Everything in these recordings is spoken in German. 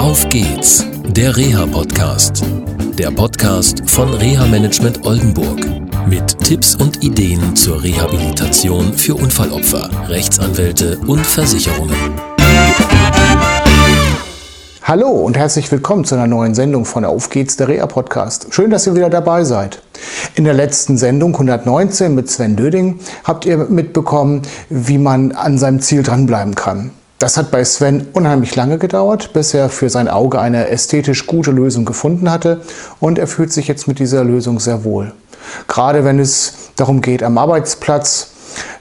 Auf geht's, der Reha-Podcast. Der Podcast von Reha Management Oldenburg. Mit Tipps und Ideen zur Rehabilitation für Unfallopfer, Rechtsanwälte und Versicherungen. Hallo und herzlich willkommen zu einer neuen Sendung von Auf geht's, der Reha-Podcast. Schön, dass ihr wieder dabei seid. In der letzten Sendung 119 mit Sven Döding habt ihr mitbekommen, wie man an seinem Ziel dranbleiben kann. Das hat bei Sven unheimlich lange gedauert, bis er für sein Auge eine ästhetisch gute Lösung gefunden hatte und er fühlt sich jetzt mit dieser Lösung sehr wohl. Gerade wenn es darum geht, am Arbeitsplatz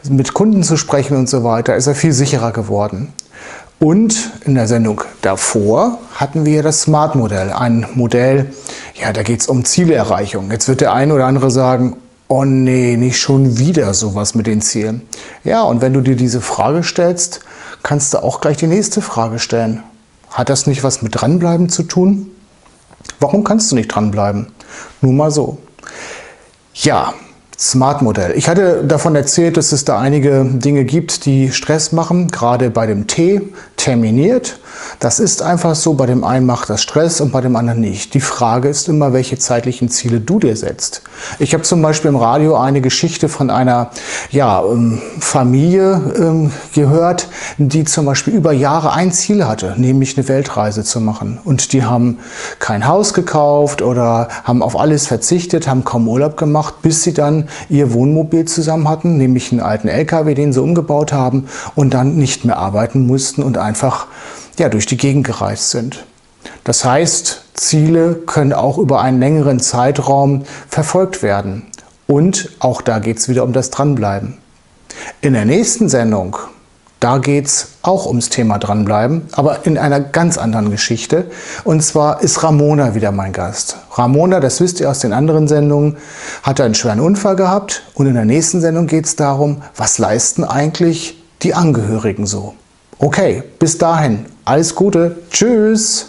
mit Kunden zu sprechen und so weiter, ist er viel sicherer geworden. Und in der Sendung davor hatten wir das Smart-Modell, ein Modell, ja, da geht es um Zielerreichung. Jetzt wird der eine oder andere sagen, oh nee, nicht schon wieder sowas mit den Zielen. Ja, und wenn du dir diese Frage stellst, kannst du auch gleich die nächste Frage stellen. Hat das nicht was mit dranbleiben zu tun? Warum kannst du nicht dranbleiben? Nur mal so. Ja, Smart-Modell. Ich hatte davon erzählt, dass es da einige Dinge gibt, die Stress machen, gerade bei dem T, terminiert. Das ist einfach so, bei dem einen macht das Stress und bei dem anderen nicht. Die Frage ist immer, welche zeitlichen Ziele du dir setzt. Ich habe zum Beispiel im Radio eine Geschichte von einer ja, ähm, Familie ähm, gehört, die zum Beispiel über Jahre ein Ziel hatte, nämlich eine Weltreise zu machen. Und die haben kein Haus gekauft oder haben auf alles verzichtet, haben kaum Urlaub gemacht, bis sie dann ihr Wohnmobil zusammen hatten, nämlich einen alten LKW, den sie umgebaut haben und dann nicht mehr arbeiten mussten und einfach ja, durch die Gegend gereist sind. Das heißt, Ziele können auch über einen längeren Zeitraum verfolgt werden. Und auch da geht es wieder um das Dranbleiben. In der nächsten Sendung da geht es auch ums Thema dranbleiben, aber in einer ganz anderen Geschichte. Und zwar ist Ramona wieder mein Gast. Ramona, das wisst ihr aus den anderen Sendungen, hatte einen schweren Unfall gehabt. Und in der nächsten Sendung geht es darum, was leisten eigentlich die Angehörigen so. Okay, bis dahin, alles Gute, tschüss.